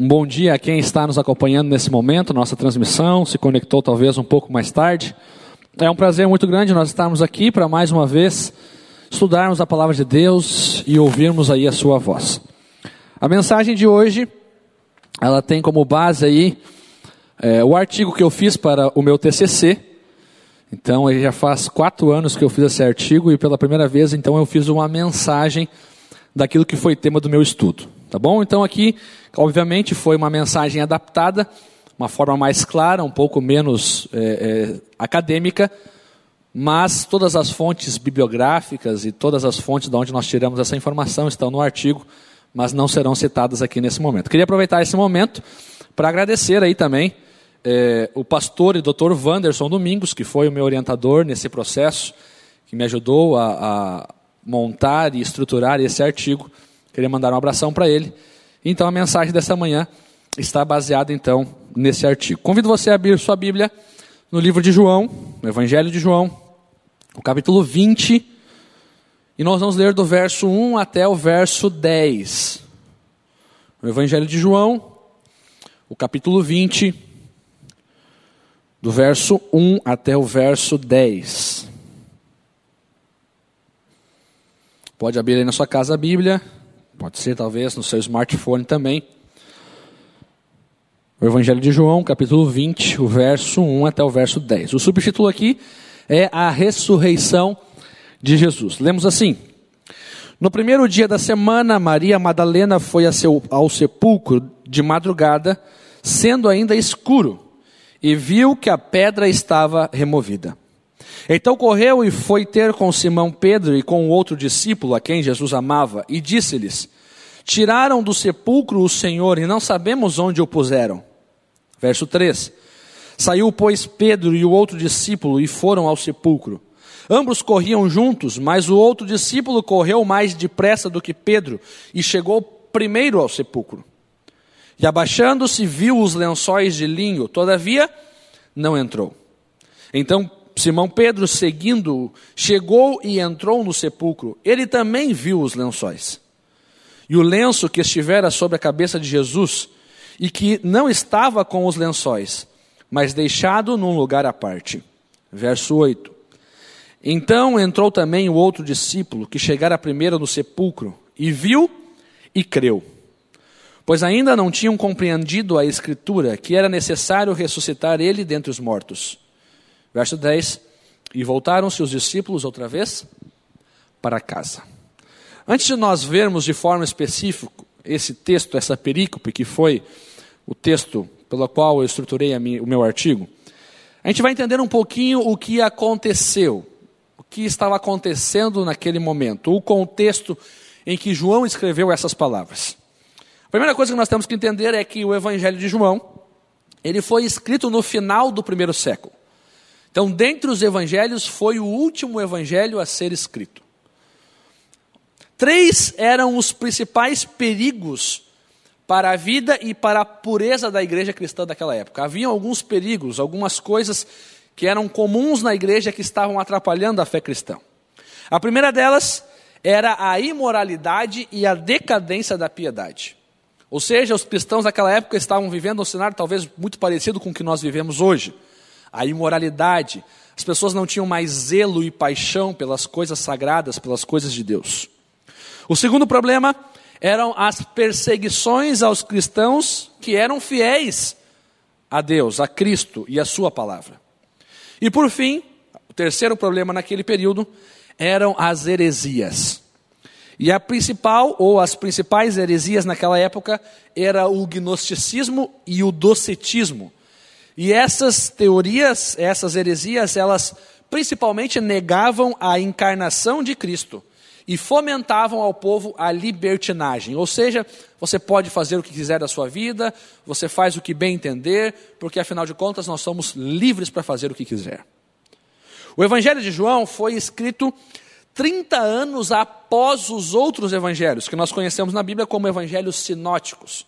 Um bom dia a quem está nos acompanhando nesse momento, nossa transmissão, se conectou talvez um pouco mais tarde. É um prazer muito grande nós estarmos aqui para mais uma vez estudarmos a palavra de Deus e ouvirmos aí a sua voz. A mensagem de hoje, ela tem como base aí é, o artigo que eu fiz para o meu TCC. Então, já faz quatro anos que eu fiz esse artigo e pela primeira vez, então, eu fiz uma mensagem daquilo que foi tema do meu estudo. Tá bom? Então aqui, obviamente, foi uma mensagem adaptada, uma forma mais clara, um pouco menos é, é, acadêmica, mas todas as fontes bibliográficas e todas as fontes de onde nós tiramos essa informação estão no artigo, mas não serão citadas aqui nesse momento. Queria aproveitar esse momento para agradecer aí também é, o pastor e doutor Wanderson Domingos, que foi o meu orientador nesse processo, que me ajudou a, a montar e estruturar esse artigo. Queria mandar um abração para ele. Então a mensagem dessa manhã está baseada então nesse artigo. Convido você a abrir sua Bíblia no livro de João, no Evangelho de João, o capítulo 20, e nós vamos ler do verso 1 até o verso 10. No Evangelho de João, o capítulo 20, do verso 1 até o verso 10. Pode abrir aí na sua casa a Bíblia. Pode ser, talvez, no seu smartphone também. O Evangelho de João, capítulo 20, o verso 1 até o verso 10. O subtítulo aqui é a ressurreição de Jesus. Lemos assim: No primeiro dia da semana, Maria Madalena foi ao sepulcro de madrugada, sendo ainda escuro, e viu que a pedra estava removida. Então correu e foi ter com Simão Pedro e com o outro discípulo a quem Jesus amava, e disse-lhes: Tiraram do sepulcro o Senhor e não sabemos onde o puseram. Verso 3: Saiu, pois, Pedro e o outro discípulo e foram ao sepulcro. Ambos corriam juntos, mas o outro discípulo correu mais depressa do que Pedro e chegou primeiro ao sepulcro. E abaixando-se, viu os lençóis de linho, todavia não entrou. Então Simão Pedro, seguindo, chegou e entrou no sepulcro. Ele também viu os lençóis. E o lenço que estivera sobre a cabeça de Jesus, e que não estava com os lençóis, mas deixado num lugar à parte. Verso 8. Então entrou também o outro discípulo, que chegara primeiro no sepulcro, e viu e creu. Pois ainda não tinham compreendido a Escritura, que era necessário ressuscitar ele dentre os mortos. Verso 10: E voltaram-se os discípulos outra vez para casa. Antes de nós vermos de forma específica esse texto, essa perícope, que foi o texto pelo qual eu estruturei minha, o meu artigo, a gente vai entender um pouquinho o que aconteceu, o que estava acontecendo naquele momento, o contexto em que João escreveu essas palavras. A primeira coisa que nós temos que entender é que o Evangelho de João, ele foi escrito no final do primeiro século. Então, dentre os evangelhos, foi o último evangelho a ser escrito. Três eram os principais perigos para a vida e para a pureza da igreja cristã daquela época. Havia alguns perigos, algumas coisas que eram comuns na igreja que estavam atrapalhando a fé cristã. A primeira delas era a imoralidade e a decadência da piedade. Ou seja, os cristãos daquela época estavam vivendo um cenário talvez muito parecido com o que nós vivemos hoje a imoralidade. As pessoas não tinham mais zelo e paixão pelas coisas sagradas, pelas coisas de Deus. O segundo problema eram as perseguições aos cristãos que eram fiéis a Deus, a Cristo e a Sua palavra. E por fim, o terceiro problema naquele período eram as heresias. E a principal, ou as principais heresias naquela época, era o gnosticismo e o docetismo, e essas teorias, essas heresias, elas principalmente negavam a encarnação de Cristo e fomentavam ao povo a libertinagem. Ou seja, você pode fazer o que quiser da sua vida, você faz o que bem entender, porque afinal de contas nós somos livres para fazer o que quiser. O Evangelho de João foi escrito 30 anos após os outros evangelhos, que nós conhecemos na Bíblia como evangelhos sinóticos.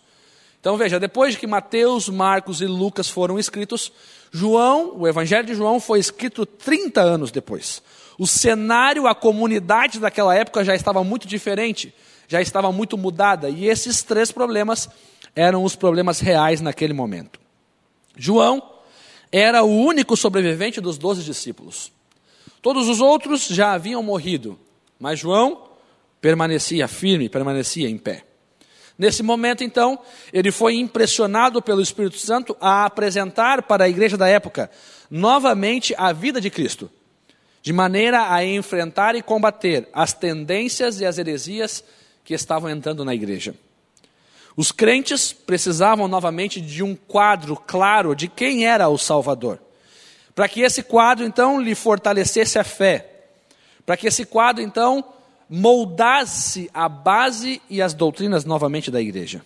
Então veja, depois de que Mateus, Marcos e Lucas foram escritos, João, o Evangelho de João foi escrito 30 anos depois. O cenário, a comunidade daquela época já estava muito diferente, já estava muito mudada, e esses três problemas eram os problemas reais naquele momento. João era o único sobrevivente dos doze discípulos. Todos os outros já haviam morrido, mas João permanecia firme, permanecia em pé. Nesse momento, então, ele foi impressionado pelo Espírito Santo a apresentar para a igreja da época novamente a vida de Cristo, de maneira a enfrentar e combater as tendências e as heresias que estavam entrando na igreja. Os crentes precisavam novamente de um quadro claro de quem era o Salvador. Para que esse quadro, então, lhe fortalecesse a fé. Para que esse quadro, então, moldasse a base e as doutrinas novamente da igreja.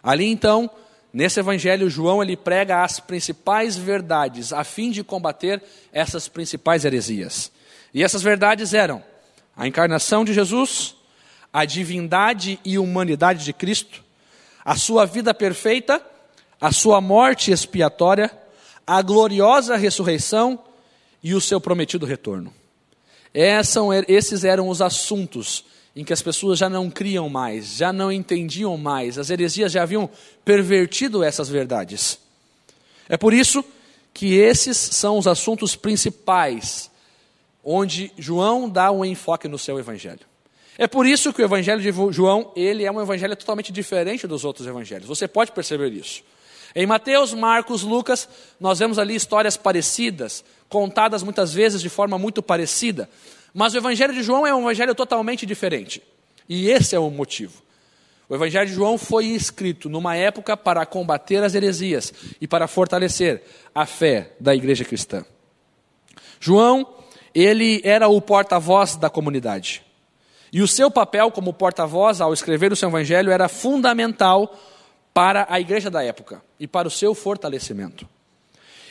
Ali, então, nesse evangelho, João ele prega as principais verdades a fim de combater essas principais heresias. E essas verdades eram a encarnação de Jesus, a divindade e humanidade de Cristo, a sua vida perfeita, a sua morte expiatória, a gloriosa ressurreição e o seu prometido retorno. Esses eram os assuntos em que as pessoas já não criam mais, já não entendiam mais, as heresias já haviam pervertido essas verdades. É por isso que esses são os assuntos principais onde João dá um enfoque no seu evangelho. É por isso que o evangelho de João, ele é um evangelho totalmente diferente dos outros evangelhos. Você pode perceber isso. Em Mateus, Marcos, Lucas, nós vemos ali histórias parecidas, contadas muitas vezes de forma muito parecida. Mas o evangelho de João é um evangelho totalmente diferente. E esse é o motivo. O evangelho de João foi escrito numa época para combater as heresias e para fortalecer a fé da igreja cristã. João, ele era o porta-voz da comunidade. E o seu papel como porta-voz ao escrever o seu evangelho era fundamental para a igreja da época e para o seu fortalecimento.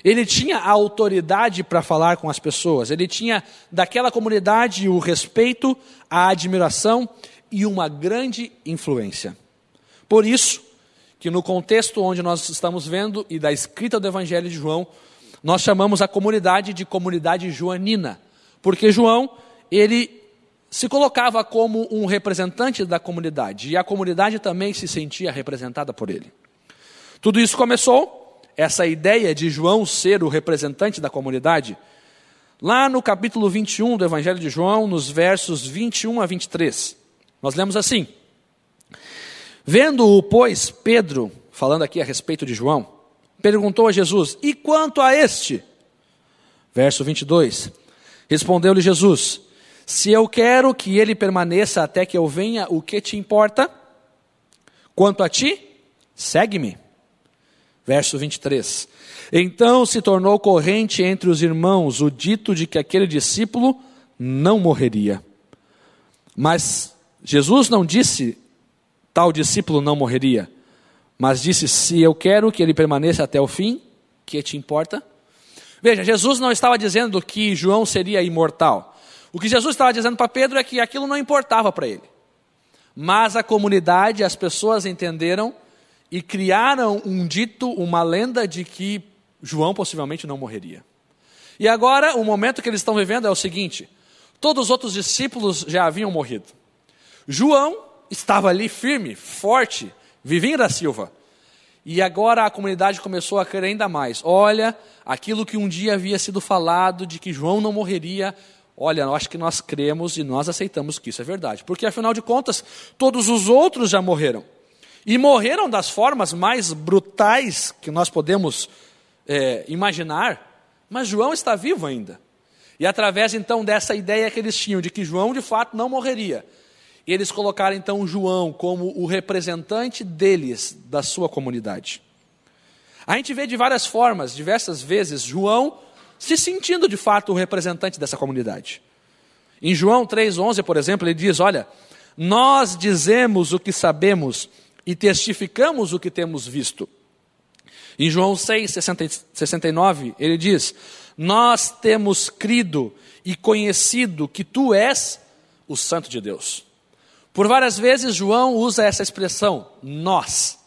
Ele tinha a autoridade para falar com as pessoas, ele tinha daquela comunidade o respeito, a admiração e uma grande influência. Por isso, que no contexto onde nós estamos vendo e da escrita do Evangelho de João, nós chamamos a comunidade de comunidade joanina, porque João, ele se colocava como um representante da comunidade e a comunidade também se sentia representada por ele. Tudo isso começou, essa ideia de João ser o representante da comunidade, lá no capítulo 21 do Evangelho de João, nos versos 21 a 23. Nós lemos assim: Vendo-o, pois, Pedro, falando aqui a respeito de João, perguntou a Jesus: E quanto a este? Verso 22. Respondeu-lhe Jesus: se eu quero que ele permaneça até que eu venha, o que te importa? Quanto a ti, segue-me. Verso 23. Então se tornou corrente entre os irmãos o dito de que aquele discípulo não morreria. Mas Jesus não disse tal discípulo não morreria, mas disse: se eu quero que ele permaneça até o fim, que te importa? Veja, Jesus não estava dizendo que João seria imortal. O que Jesus estava dizendo para Pedro é que aquilo não importava para ele. Mas a comunidade, as pessoas entenderam e criaram um dito, uma lenda de que João possivelmente não morreria. E agora, o momento que eles estão vivendo é o seguinte: todos os outros discípulos já haviam morrido. João estava ali firme, forte, vivinho da Silva. E agora a comunidade começou a crer ainda mais. Olha, aquilo que um dia havia sido falado de que João não morreria, Olha, eu acho que nós cremos e nós aceitamos que isso é verdade. Porque, afinal de contas, todos os outros já morreram. E morreram das formas mais brutais que nós podemos é, imaginar. Mas João está vivo ainda. E através então dessa ideia que eles tinham de que João de fato não morreria, eles colocaram então João como o representante deles, da sua comunidade. A gente vê de várias formas, diversas vezes, João se sentindo de fato o representante dessa comunidade. Em João 3,11, por exemplo, ele diz: Olha, nós dizemos o que sabemos e testificamos o que temos visto. Em João 6, 69, ele diz: Nós temos crido e conhecido que tu és o Santo de Deus. Por várias vezes, João usa essa expressão, nós.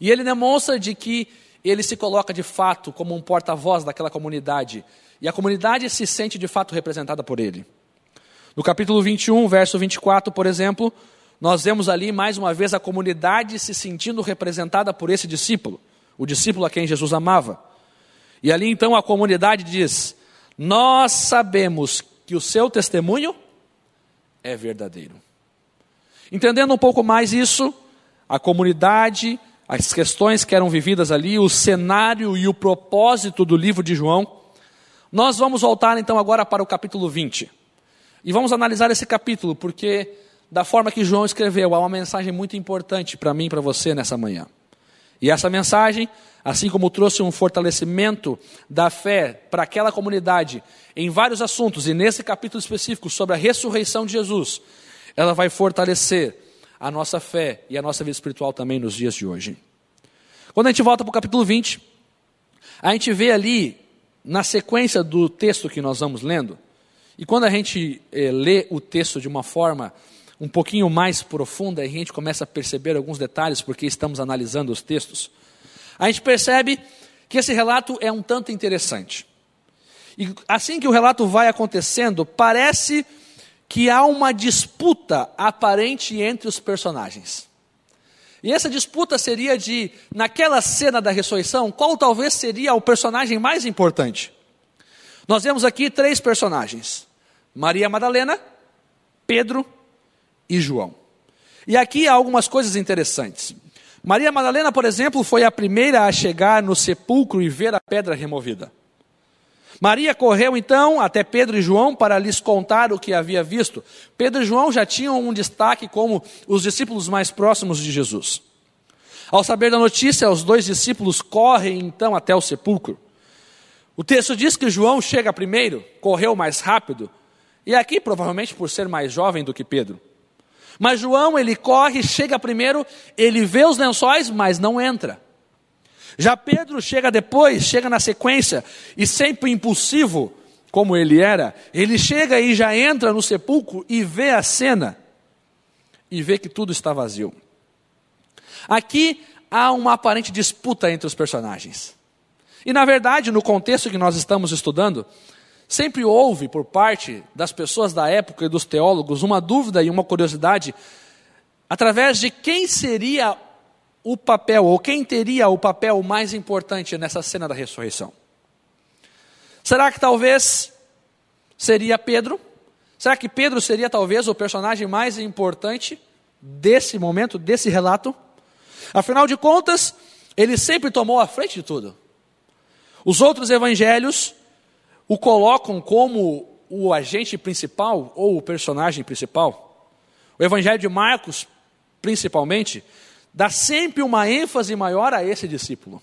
E ele demonstra de que ele se coloca de fato como um porta-voz daquela comunidade. E a comunidade se sente de fato representada por ele. No capítulo 21, verso 24, por exemplo, nós vemos ali mais uma vez a comunidade se sentindo representada por esse discípulo, o discípulo a quem Jesus amava. E ali então a comunidade diz: Nós sabemos que o seu testemunho é verdadeiro. Entendendo um pouco mais isso, a comunidade, as questões que eram vividas ali, o cenário e o propósito do livro de João, nós vamos voltar então agora para o capítulo 20. E vamos analisar esse capítulo, porque da forma que João escreveu, há uma mensagem muito importante para mim e para você nessa manhã. E essa mensagem, assim como trouxe um fortalecimento da fé para aquela comunidade em vários assuntos, e nesse capítulo específico sobre a ressurreição de Jesus, ela vai fortalecer a nossa fé e a nossa vida espiritual também nos dias de hoje. Quando a gente volta para o capítulo 20, a gente vê ali, na sequência do texto que nós vamos lendo, e quando a gente eh, lê o texto de uma forma um pouquinho mais profunda, a gente começa a perceber alguns detalhes, porque estamos analisando os textos, a gente percebe que esse relato é um tanto interessante. E assim que o relato vai acontecendo, parece que há uma disputa aparente entre os personagens. E essa disputa seria de, naquela cena da ressurreição, qual talvez seria o personagem mais importante? Nós vemos aqui três personagens: Maria Madalena, Pedro e João. E aqui há algumas coisas interessantes. Maria Madalena, por exemplo, foi a primeira a chegar no sepulcro e ver a pedra removida. Maria correu então até Pedro e João para lhes contar o que havia visto. Pedro e João já tinham um destaque como os discípulos mais próximos de Jesus. Ao saber da notícia, os dois discípulos correm então até o sepulcro. O texto diz que João chega primeiro, correu mais rápido, e aqui provavelmente por ser mais jovem do que Pedro. Mas João, ele corre, chega primeiro, ele vê os lençóis, mas não entra. Já Pedro chega depois, chega na sequência, e sempre impulsivo, como ele era, ele chega e já entra no sepulcro e vê a cena, e vê que tudo está vazio. Aqui há uma aparente disputa entre os personagens. E na verdade, no contexto que nós estamos estudando, sempre houve por parte das pessoas da época e dos teólogos uma dúvida e uma curiosidade através de quem seria o papel, ou quem teria o papel mais importante nessa cena da ressurreição? Será que talvez seria Pedro? Será que Pedro seria talvez o personagem mais importante desse momento, desse relato? Afinal de contas, ele sempre tomou a frente de tudo. Os outros evangelhos o colocam como o agente principal ou o personagem principal. O evangelho de Marcos, principalmente, dá sempre uma ênfase maior a esse discípulo.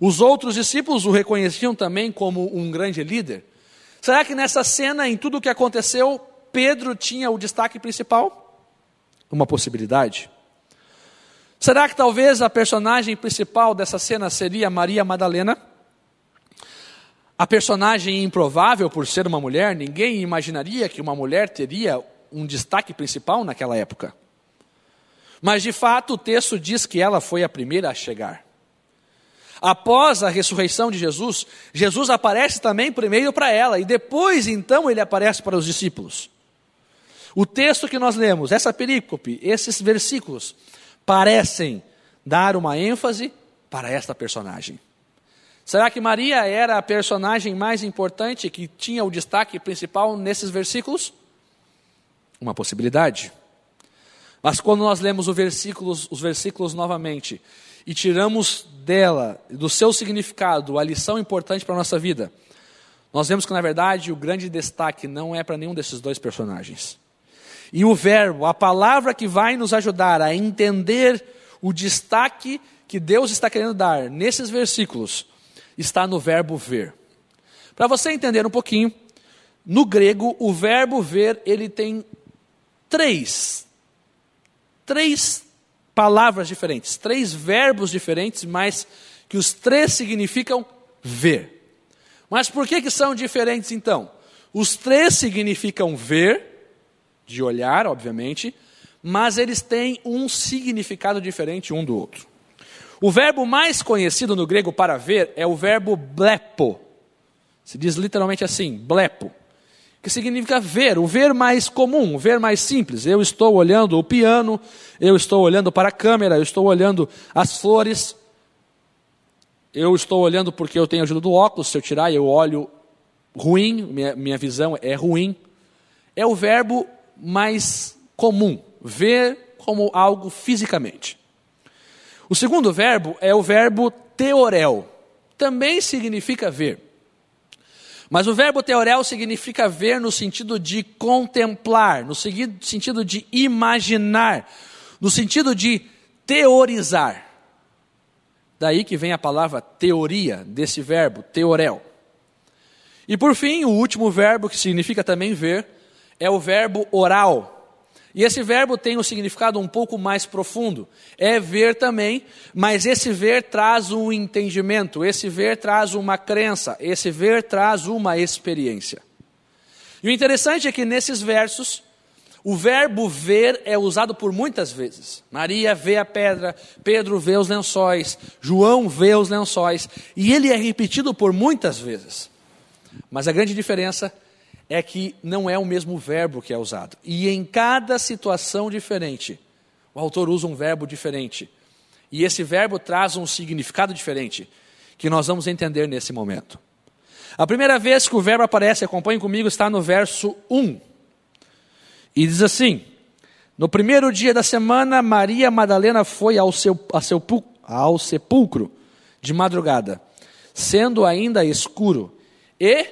Os outros discípulos o reconheciam também como um grande líder. Será que nessa cena, em tudo o que aconteceu, Pedro tinha o destaque principal? Uma possibilidade. Será que talvez a personagem principal dessa cena seria Maria Madalena? A personagem improvável por ser uma mulher, ninguém imaginaria que uma mulher teria um destaque principal naquela época. Mas de fato o texto diz que ela foi a primeira a chegar. Após a ressurreição de Jesus, Jesus aparece também primeiro para ela e depois então ele aparece para os discípulos. O texto que nós lemos, essa perícope, esses versículos, parecem dar uma ênfase para esta personagem. Será que Maria era a personagem mais importante que tinha o destaque principal nesses versículos? Uma possibilidade. Mas quando nós lemos versículos, os versículos novamente e tiramos dela, do seu significado, a lição importante para a nossa vida, nós vemos que, na verdade, o grande destaque não é para nenhum desses dois personagens. E o verbo, a palavra que vai nos ajudar a entender o destaque que Deus está querendo dar nesses versículos, está no verbo ver. Para você entender um pouquinho, no grego, o verbo ver, ele tem três três palavras diferentes, três verbos diferentes, mas que os três significam ver. Mas por que, que são diferentes então? Os três significam ver, de olhar, obviamente, mas eles têm um significado diferente um do outro. O verbo mais conhecido no grego para ver é o verbo blepo. Se diz literalmente assim, blepo, que significa ver, o ver mais comum, o ver mais simples. Eu estou olhando o piano, eu estou olhando para a câmera, eu estou olhando as flores, eu estou olhando porque eu tenho ajuda do óculos, se eu tirar eu olho ruim, minha, minha visão é ruim. É o verbo mais comum, ver como algo fisicamente. O segundo verbo é o verbo teorel, também significa ver. Mas o verbo teorel significa ver no sentido de contemplar, no sentido de imaginar, no sentido de teorizar. Daí que vem a palavra teoria, desse verbo, teorel. E por fim, o último verbo que significa também ver é o verbo oral. E esse verbo tem um significado um pouco mais profundo. É ver também, mas esse ver traz um entendimento, esse ver traz uma crença, esse ver traz uma experiência. E o interessante é que nesses versos, o verbo ver é usado por muitas vezes. Maria vê a pedra, Pedro vê os lençóis, João vê os lençóis, e ele é repetido por muitas vezes. Mas a grande diferença é que não é o mesmo verbo que é usado. E em cada situação diferente, o autor usa um verbo diferente. E esse verbo traz um significado diferente, que nós vamos entender nesse momento. A primeira vez que o verbo aparece, acompanhe comigo, está no verso 1. E diz assim: No primeiro dia da semana, Maria Madalena foi ao, seu, seu, ao sepulcro de madrugada, sendo ainda escuro, e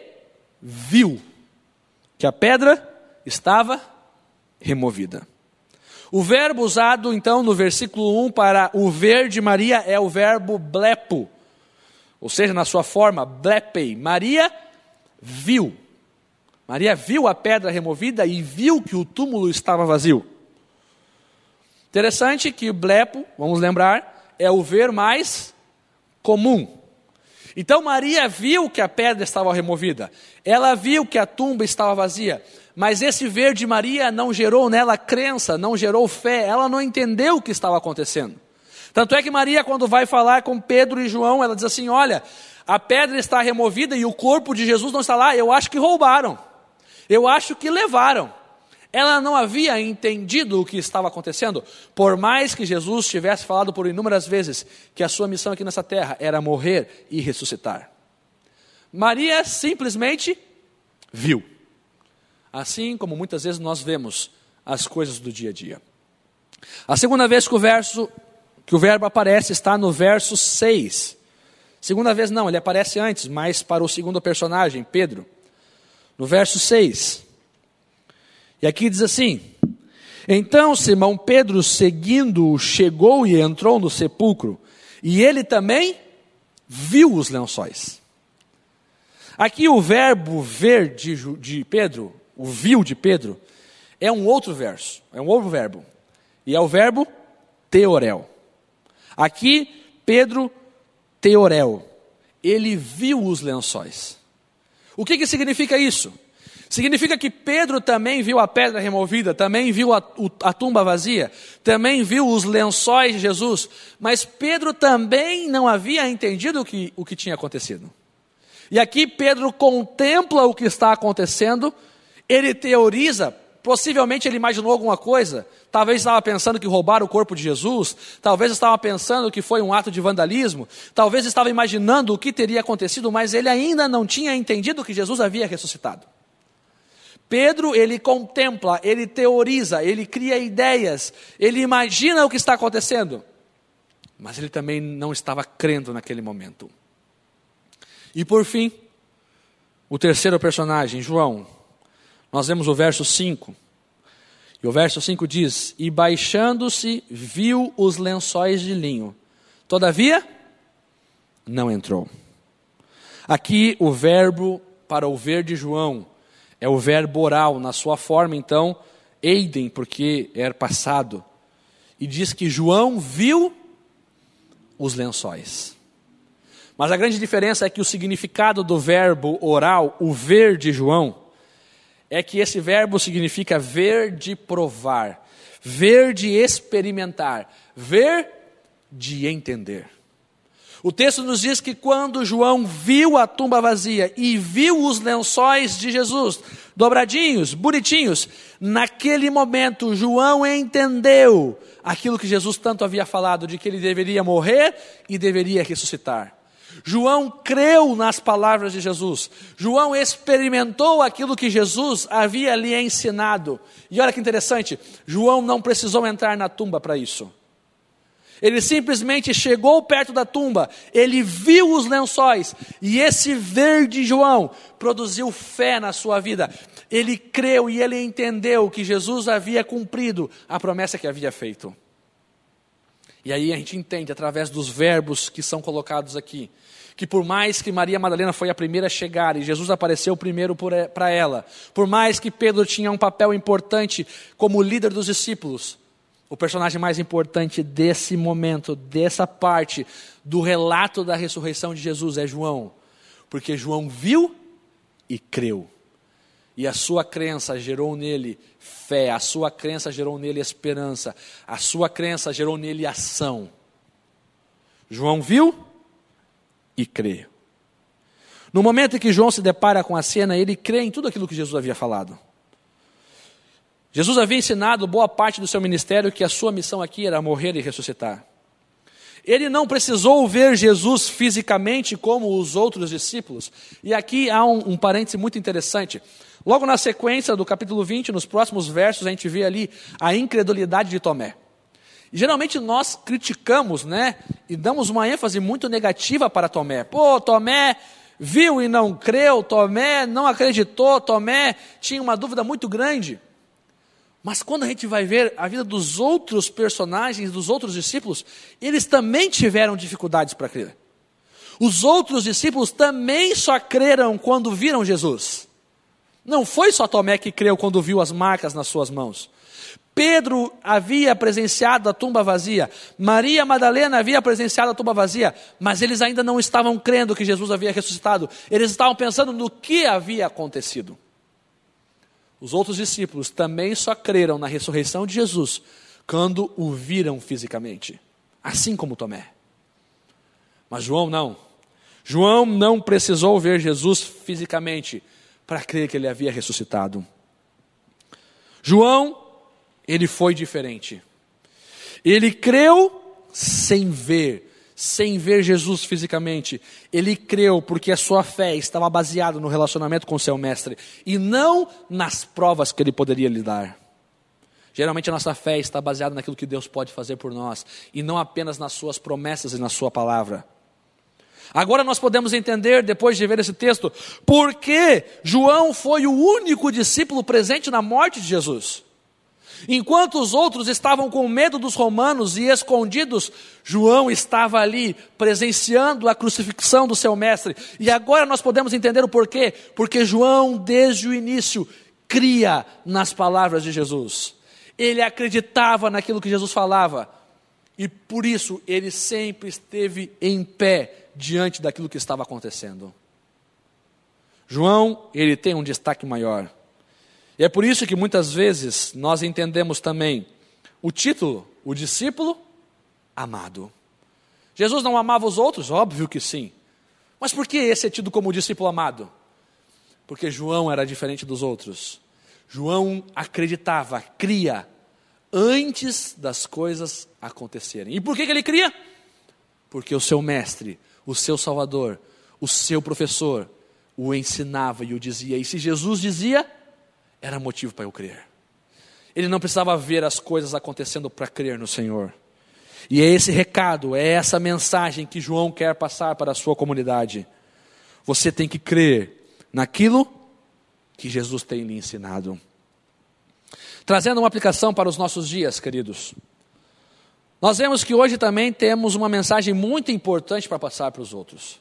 viu que a pedra estava removida. O verbo usado então no versículo 1 para o ver de Maria é o verbo blepo, ou seja, na sua forma, blepei. Maria viu. Maria viu a pedra removida e viu que o túmulo estava vazio. Interessante que blepo, vamos lembrar, é o ver mais comum. Então Maria viu que a pedra estava removida, ela viu que a tumba estava vazia, mas esse ver de Maria não gerou nela crença, não gerou fé, ela não entendeu o que estava acontecendo. Tanto é que Maria, quando vai falar com Pedro e João, ela diz assim: Olha, a pedra está removida e o corpo de Jesus não está lá, eu acho que roubaram. Eu acho que levaram. Ela não havia entendido o que estava acontecendo, por mais que Jesus tivesse falado por inúmeras vezes que a sua missão aqui nessa terra era morrer e ressuscitar. Maria simplesmente viu. Assim como muitas vezes nós vemos as coisas do dia a dia. A segunda vez que o verso que o verbo aparece está no verso 6. Segunda vez não, ele aparece antes, mas para o segundo personagem, Pedro no verso 6. E aqui diz assim: Então Simão Pedro, seguindo-o, chegou e entrou no sepulcro, e ele também viu os lençóis. Aqui o verbo ver de, de Pedro, o viu de Pedro, é um outro verso, é um outro verbo, e é o verbo teorel. Aqui, Pedro teorel, ele viu os lençóis. O que, que significa isso? Significa que Pedro também viu a pedra removida, também viu a, a, tumba vazia, também viu os lençóis de Jesus, mas Pedro também não havia entendido o que, o que tinha acontecido. E aqui Pedro contempla o que está acontecendo, ele teoriza, possivelmente ele imaginou alguma coisa, talvez estava pensando que roubaram o corpo de Jesus, talvez estava pensando que foi um ato de vandalismo, talvez estava imaginando o que teria acontecido, mas ele ainda não tinha entendido que Jesus havia ressuscitado. Pedro, ele contempla, ele teoriza, ele cria ideias, ele imagina o que está acontecendo, mas ele também não estava crendo naquele momento. E por fim, o terceiro personagem, João, nós vemos o verso 5. E o verso 5 diz: E baixando-se, viu os lençóis de linho. Todavia, não entrou. Aqui o verbo para o ver de João é o verbo oral, na sua forma, então, eidem, porque era passado. E diz que João viu os lençóis. Mas a grande diferença é que o significado do verbo oral, o ver de João, é que esse verbo significa ver de provar, ver de experimentar, ver de entender. O texto nos diz que quando João viu a tumba vazia e viu os lençóis de Jesus, dobradinhos, bonitinhos, naquele momento João entendeu aquilo que Jesus tanto havia falado, de que ele deveria morrer e deveria ressuscitar. João creu nas palavras de Jesus. João experimentou aquilo que Jesus havia lhe ensinado. E olha que interessante, João não precisou entrar na tumba para isso. Ele simplesmente chegou perto da tumba, ele viu os lençóis, e esse verde João produziu fé na sua vida. Ele creu e ele entendeu que Jesus havia cumprido a promessa que havia feito. E aí a gente entende, através dos verbos que são colocados aqui, que por mais que Maria Madalena foi a primeira a chegar e Jesus apareceu primeiro para ela, por mais que Pedro tinha um papel importante como líder dos discípulos, o personagem mais importante desse momento, dessa parte do relato da ressurreição de Jesus é João, porque João viu e creu. E a sua crença gerou nele fé, a sua crença gerou nele esperança, a sua crença gerou nele ação. João viu e creu. No momento em que João se depara com a cena, ele crê em tudo aquilo que Jesus havia falado. Jesus havia ensinado boa parte do seu ministério que a sua missão aqui era morrer e ressuscitar. Ele não precisou ver Jesus fisicamente como os outros discípulos. E aqui há um, um parêntese muito interessante. Logo na sequência do capítulo 20, nos próximos versos, a gente vê ali a incredulidade de Tomé. E geralmente nós criticamos, né? E damos uma ênfase muito negativa para Tomé. Pô, Tomé viu e não creu, Tomé não acreditou, Tomé tinha uma dúvida muito grande. Mas quando a gente vai ver a vida dos outros personagens, dos outros discípulos, eles também tiveram dificuldades para crer. Os outros discípulos também só creram quando viram Jesus. Não foi só Tomé que creu quando viu as marcas nas suas mãos. Pedro havia presenciado a tumba vazia, Maria Madalena havia presenciado a tumba vazia, mas eles ainda não estavam crendo que Jesus havia ressuscitado, eles estavam pensando no que havia acontecido. Os outros discípulos também só creram na ressurreição de Jesus quando o viram fisicamente, assim como Tomé. Mas João não. João não precisou ver Jesus fisicamente para crer que ele havia ressuscitado. João, ele foi diferente. Ele creu sem ver sem ver Jesus fisicamente. Ele creu porque a sua fé estava baseada no relacionamento com seu mestre e não nas provas que ele poderia lhe dar. Geralmente a nossa fé está baseada naquilo que Deus pode fazer por nós e não apenas nas suas promessas e na sua palavra. Agora nós podemos entender, depois de ver esse texto, por que João foi o único discípulo presente na morte de Jesus. Enquanto os outros estavam com medo dos romanos e escondidos, João estava ali presenciando a crucifixão do seu mestre. E agora nós podemos entender o porquê. Porque João, desde o início, cria nas palavras de Jesus. Ele acreditava naquilo que Jesus falava. E por isso ele sempre esteve em pé diante daquilo que estava acontecendo. João, ele tem um destaque maior. E é por isso que muitas vezes nós entendemos também o título, o discípulo amado. Jesus não amava os outros? Óbvio que sim. Mas por que esse é tido como discípulo amado? Porque João era diferente dos outros. João acreditava, cria, antes das coisas acontecerem. E por que, que ele cria? Porque o seu mestre, o seu salvador, o seu professor, o ensinava e o dizia. E se Jesus dizia, era motivo para eu crer. Ele não precisava ver as coisas acontecendo para crer no Senhor. E é esse recado, é essa mensagem que João quer passar para a sua comunidade. Você tem que crer naquilo que Jesus tem lhe ensinado. Trazendo uma aplicação para os nossos dias, queridos. Nós vemos que hoje também temos uma mensagem muito importante para passar para os outros.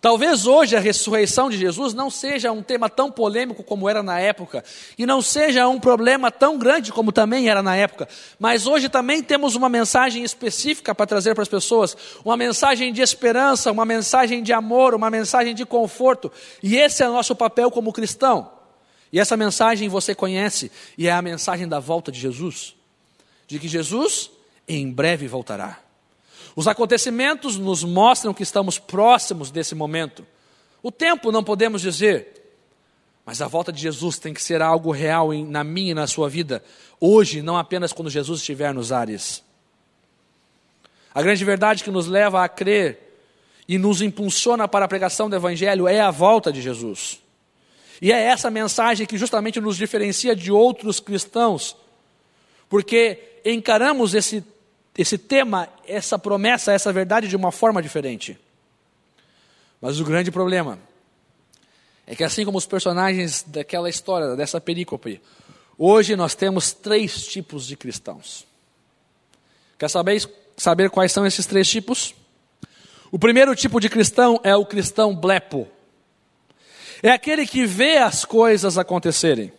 Talvez hoje a ressurreição de Jesus não seja um tema tão polêmico como era na época, e não seja um problema tão grande como também era na época, mas hoje também temos uma mensagem específica para trazer para as pessoas, uma mensagem de esperança, uma mensagem de amor, uma mensagem de conforto, e esse é o nosso papel como cristão. E essa mensagem você conhece, e é a mensagem da volta de Jesus, de que Jesus em breve voltará. Os acontecimentos nos mostram que estamos próximos desse momento. O tempo não podemos dizer, mas a volta de Jesus tem que ser algo real em, na minha e na sua vida, hoje, não apenas quando Jesus estiver nos ares. A grande verdade que nos leva a crer e nos impulsiona para a pregação do Evangelho é a volta de Jesus. E é essa mensagem que justamente nos diferencia de outros cristãos, porque encaramos esse, esse tema, essa promessa, essa verdade de uma forma diferente. Mas o grande problema é que, assim como os personagens daquela história, dessa perícope, hoje nós temos três tipos de cristãos. Quer saber, saber quais são esses três tipos? O primeiro tipo de cristão é o cristão blepo. É aquele que vê as coisas acontecerem.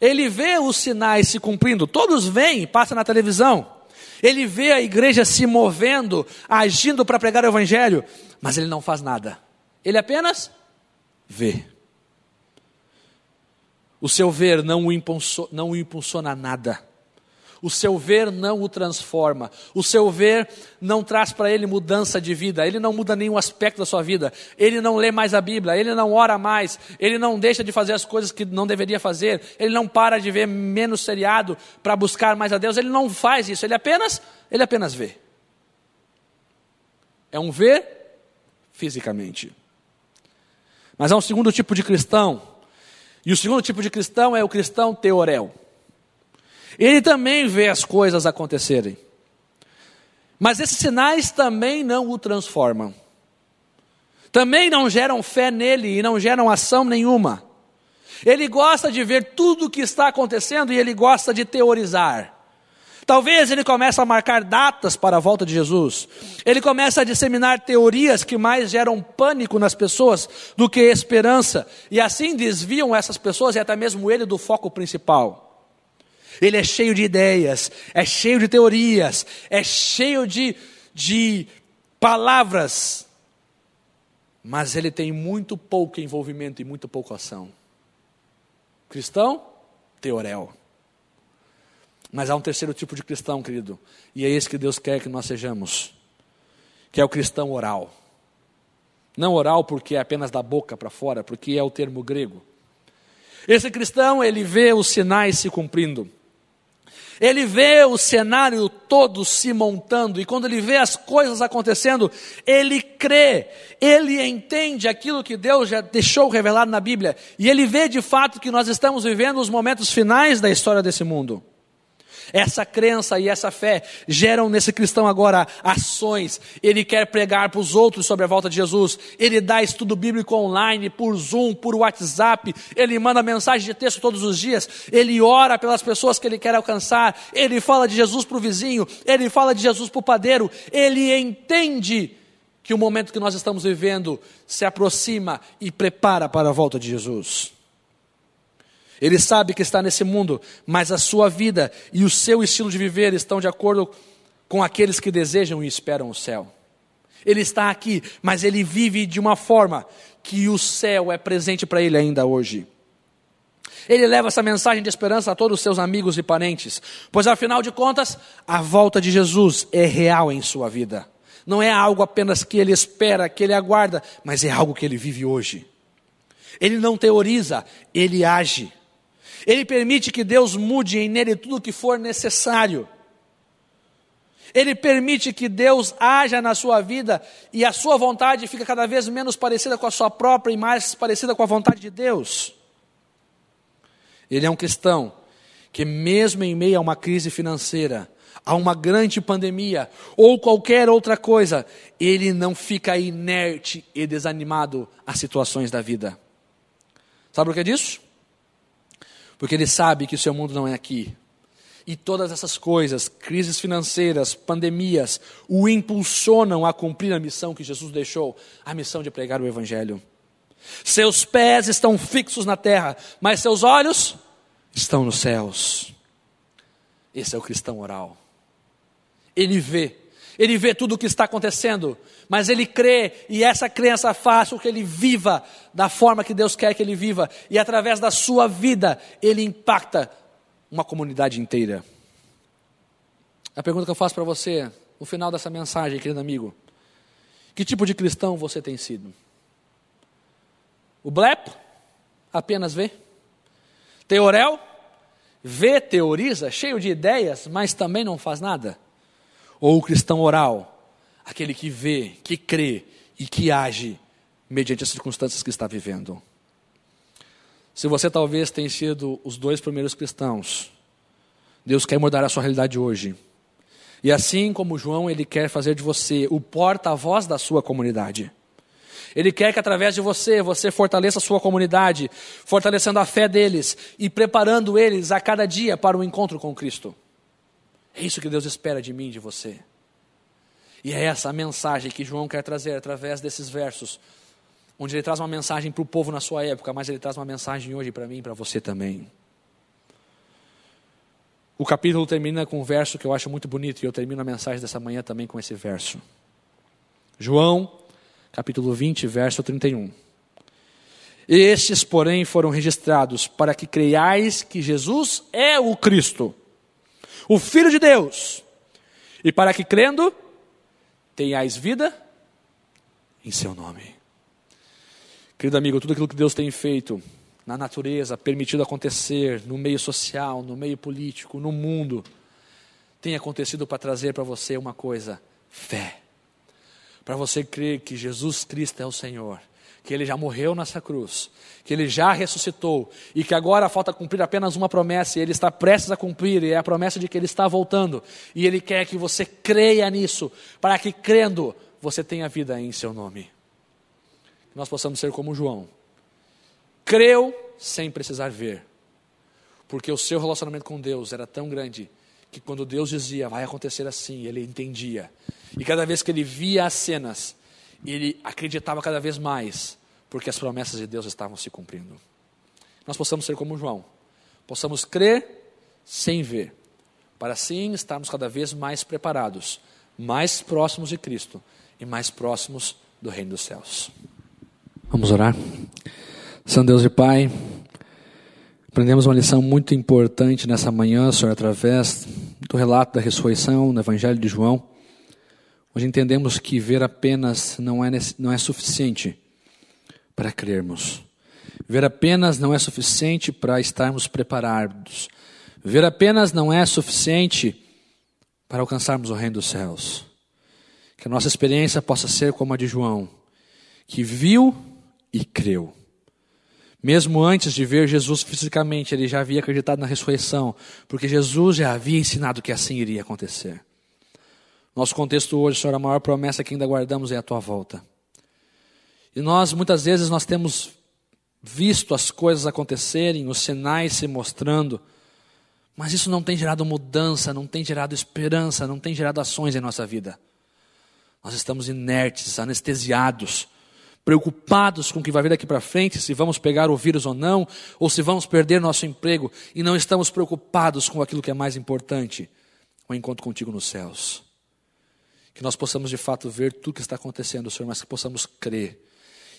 Ele vê os sinais se cumprindo. Todos veem, passa na televisão. Ele vê a igreja se movendo, agindo para pregar o evangelho, mas ele não faz nada. Ele apenas vê. O seu ver não o, não o impulsiona nada. O seu ver não o transforma. O seu ver não traz para ele mudança de vida. Ele não muda nenhum aspecto da sua vida. Ele não lê mais a Bíblia. Ele não ora mais. Ele não deixa de fazer as coisas que não deveria fazer. Ele não para de ver menos seriado para buscar mais a Deus. Ele não faz isso. Ele apenas, ele apenas vê. É um ver fisicamente. Mas há um segundo tipo de cristão, e o segundo tipo de cristão é o cristão teorel. Ele também vê as coisas acontecerem. Mas esses sinais também não o transformam. Também não geram fé nele e não geram ação nenhuma. Ele gosta de ver tudo o que está acontecendo e ele gosta de teorizar. Talvez ele comece a marcar datas para a volta de Jesus. Ele começa a disseminar teorias que mais geram pânico nas pessoas do que esperança. E assim desviam essas pessoas e até mesmo ele do foco principal. Ele é cheio de ideias, é cheio de teorias, é cheio de, de palavras, mas ele tem muito pouco envolvimento e muito pouca ação. Cristão, teorel. Mas há um terceiro tipo de cristão, querido, e é esse que Deus quer que nós sejamos, que é o cristão oral. Não oral porque é apenas da boca para fora, porque é o termo grego. Esse cristão, ele vê os sinais se cumprindo. Ele vê o cenário todo se montando, e quando ele vê as coisas acontecendo, ele crê, ele entende aquilo que Deus já deixou revelado na Bíblia, e ele vê de fato que nós estamos vivendo os momentos finais da história desse mundo. Essa crença e essa fé geram nesse cristão agora ações. Ele quer pregar para os outros sobre a volta de Jesus. Ele dá estudo bíblico online, por Zoom, por WhatsApp. Ele manda mensagem de texto todos os dias. Ele ora pelas pessoas que ele quer alcançar. Ele fala de Jesus para o vizinho. Ele fala de Jesus para o padeiro. Ele entende que o momento que nós estamos vivendo se aproxima e prepara para a volta de Jesus. Ele sabe que está nesse mundo, mas a sua vida e o seu estilo de viver estão de acordo com aqueles que desejam e esperam o céu. Ele está aqui, mas ele vive de uma forma que o céu é presente para ele ainda hoje. Ele leva essa mensagem de esperança a todos os seus amigos e parentes, pois afinal de contas, a volta de Jesus é real em sua vida. Não é algo apenas que ele espera, que ele aguarda, mas é algo que ele vive hoje. Ele não teoriza, ele age. Ele permite que Deus mude em nele tudo o que for necessário. Ele permite que Deus haja na sua vida e a sua vontade fica cada vez menos parecida com a sua própria e mais parecida com a vontade de Deus. Ele é um cristão que, mesmo em meio a uma crise financeira, a uma grande pandemia ou qualquer outra coisa, ele não fica inerte e desanimado às situações da vida. Sabe o que é disso? Porque ele sabe que o seu mundo não é aqui. E todas essas coisas, crises financeiras, pandemias, o impulsionam a cumprir a missão que Jesus deixou a missão de pregar o Evangelho. Seus pés estão fixos na terra, mas seus olhos estão nos céus. Esse é o cristão oral. Ele vê ele vê tudo o que está acontecendo, mas ele crê, e essa crença faz com que ele viva da forma que Deus quer que ele viva, e através da sua vida, ele impacta uma comunidade inteira. A pergunta que eu faço para você no final dessa mensagem, querido amigo, que tipo de cristão você tem sido? O blepo? Apenas vê? Teorel? Vê, teoriza, cheio de ideias, mas também não faz nada? Ou o cristão oral? Aquele que vê, que crê e que age mediante as circunstâncias que está vivendo. Se você talvez tenha sido os dois primeiros cristãos, Deus quer mudar a sua realidade hoje. E assim como João, ele quer fazer de você o porta-voz da sua comunidade. Ele quer que através de você, você fortaleça a sua comunidade, fortalecendo a fé deles e preparando eles a cada dia para o encontro com Cristo. É isso que Deus espera de mim, de você. E é essa a mensagem que João quer trazer através desses versos, onde ele traz uma mensagem para o povo na sua época, mas ele traz uma mensagem hoje para mim e para você também. O capítulo termina com um verso que eu acho muito bonito, e eu termino a mensagem dessa manhã também com esse verso. João, capítulo 20, verso 31. Estes, porém, foram registrados para que creiais que Jesus é o Cristo, o Filho de Deus, e para que crendo tenhais vida em seu nome. Querido amigo, tudo aquilo que Deus tem feito na natureza, permitido acontecer no meio social, no meio político, no mundo, tem acontecido para trazer para você uma coisa: fé. Para você crer que Jesus Cristo é o Senhor, que Ele já morreu nessa cruz, que Ele já ressuscitou e que agora falta cumprir apenas uma promessa e Ele está prestes a cumprir, e é a promessa de que Ele está voltando. E Ele quer que você creia nisso, para que crendo você tenha vida em Seu nome. Que nós possamos ser como João. Creu sem precisar ver, porque o seu relacionamento com Deus era tão grande que quando Deus dizia vai acontecer assim, ele entendia. E cada vez que ele via as cenas, ele acreditava cada vez mais, porque as promessas de Deus estavam se cumprindo. Nós possamos ser como João, possamos crer sem ver, para assim estarmos cada vez mais preparados, mais próximos de Cristo e mais próximos do Reino dos Céus. Vamos orar? São Deus e Pai, aprendemos uma lição muito importante nessa manhã, Senhor, através do relato da ressurreição no Evangelho de João. Hoje entendemos que ver apenas não é, não é suficiente para crermos. Ver apenas não é suficiente para estarmos preparados. Ver apenas não é suficiente para alcançarmos o reino dos céus. Que a nossa experiência possa ser como a de João, que viu e creu. Mesmo antes de ver Jesus fisicamente, ele já havia acreditado na ressurreição, porque Jesus já havia ensinado que assim iria acontecer. Nosso contexto hoje, Senhor, a maior promessa que ainda guardamos é a tua volta. E nós, muitas vezes, nós temos visto as coisas acontecerem, os sinais se mostrando, mas isso não tem gerado mudança, não tem gerado esperança, não tem gerado ações em nossa vida. Nós estamos inertes, anestesiados, preocupados com o que vai vir daqui para frente, se vamos pegar o vírus ou não, ou se vamos perder nosso emprego, e não estamos preocupados com aquilo que é mais importante, o encontro contigo nos céus. Que nós possamos de fato ver tudo que está acontecendo, Senhor, mas que possamos crer.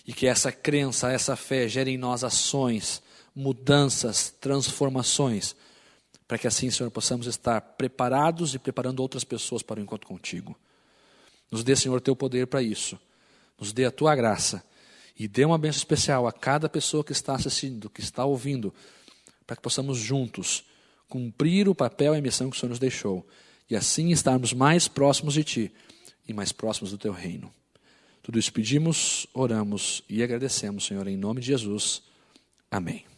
E que essa crença, essa fé gere em nós ações, mudanças, transformações, para que assim, Senhor, possamos estar preparados e preparando outras pessoas para o encontro contigo. Nos dê, Senhor, teu poder para isso. Nos dê a tua graça. E dê uma bênção especial a cada pessoa que está assistindo, que está ouvindo, para que possamos juntos cumprir o papel e a missão que o Senhor nos deixou. E assim estarmos mais próximos de Ti e mais próximos do teu reino. Tudo isso pedimos, oramos e agradecemos, Senhor, em nome de Jesus. Amém.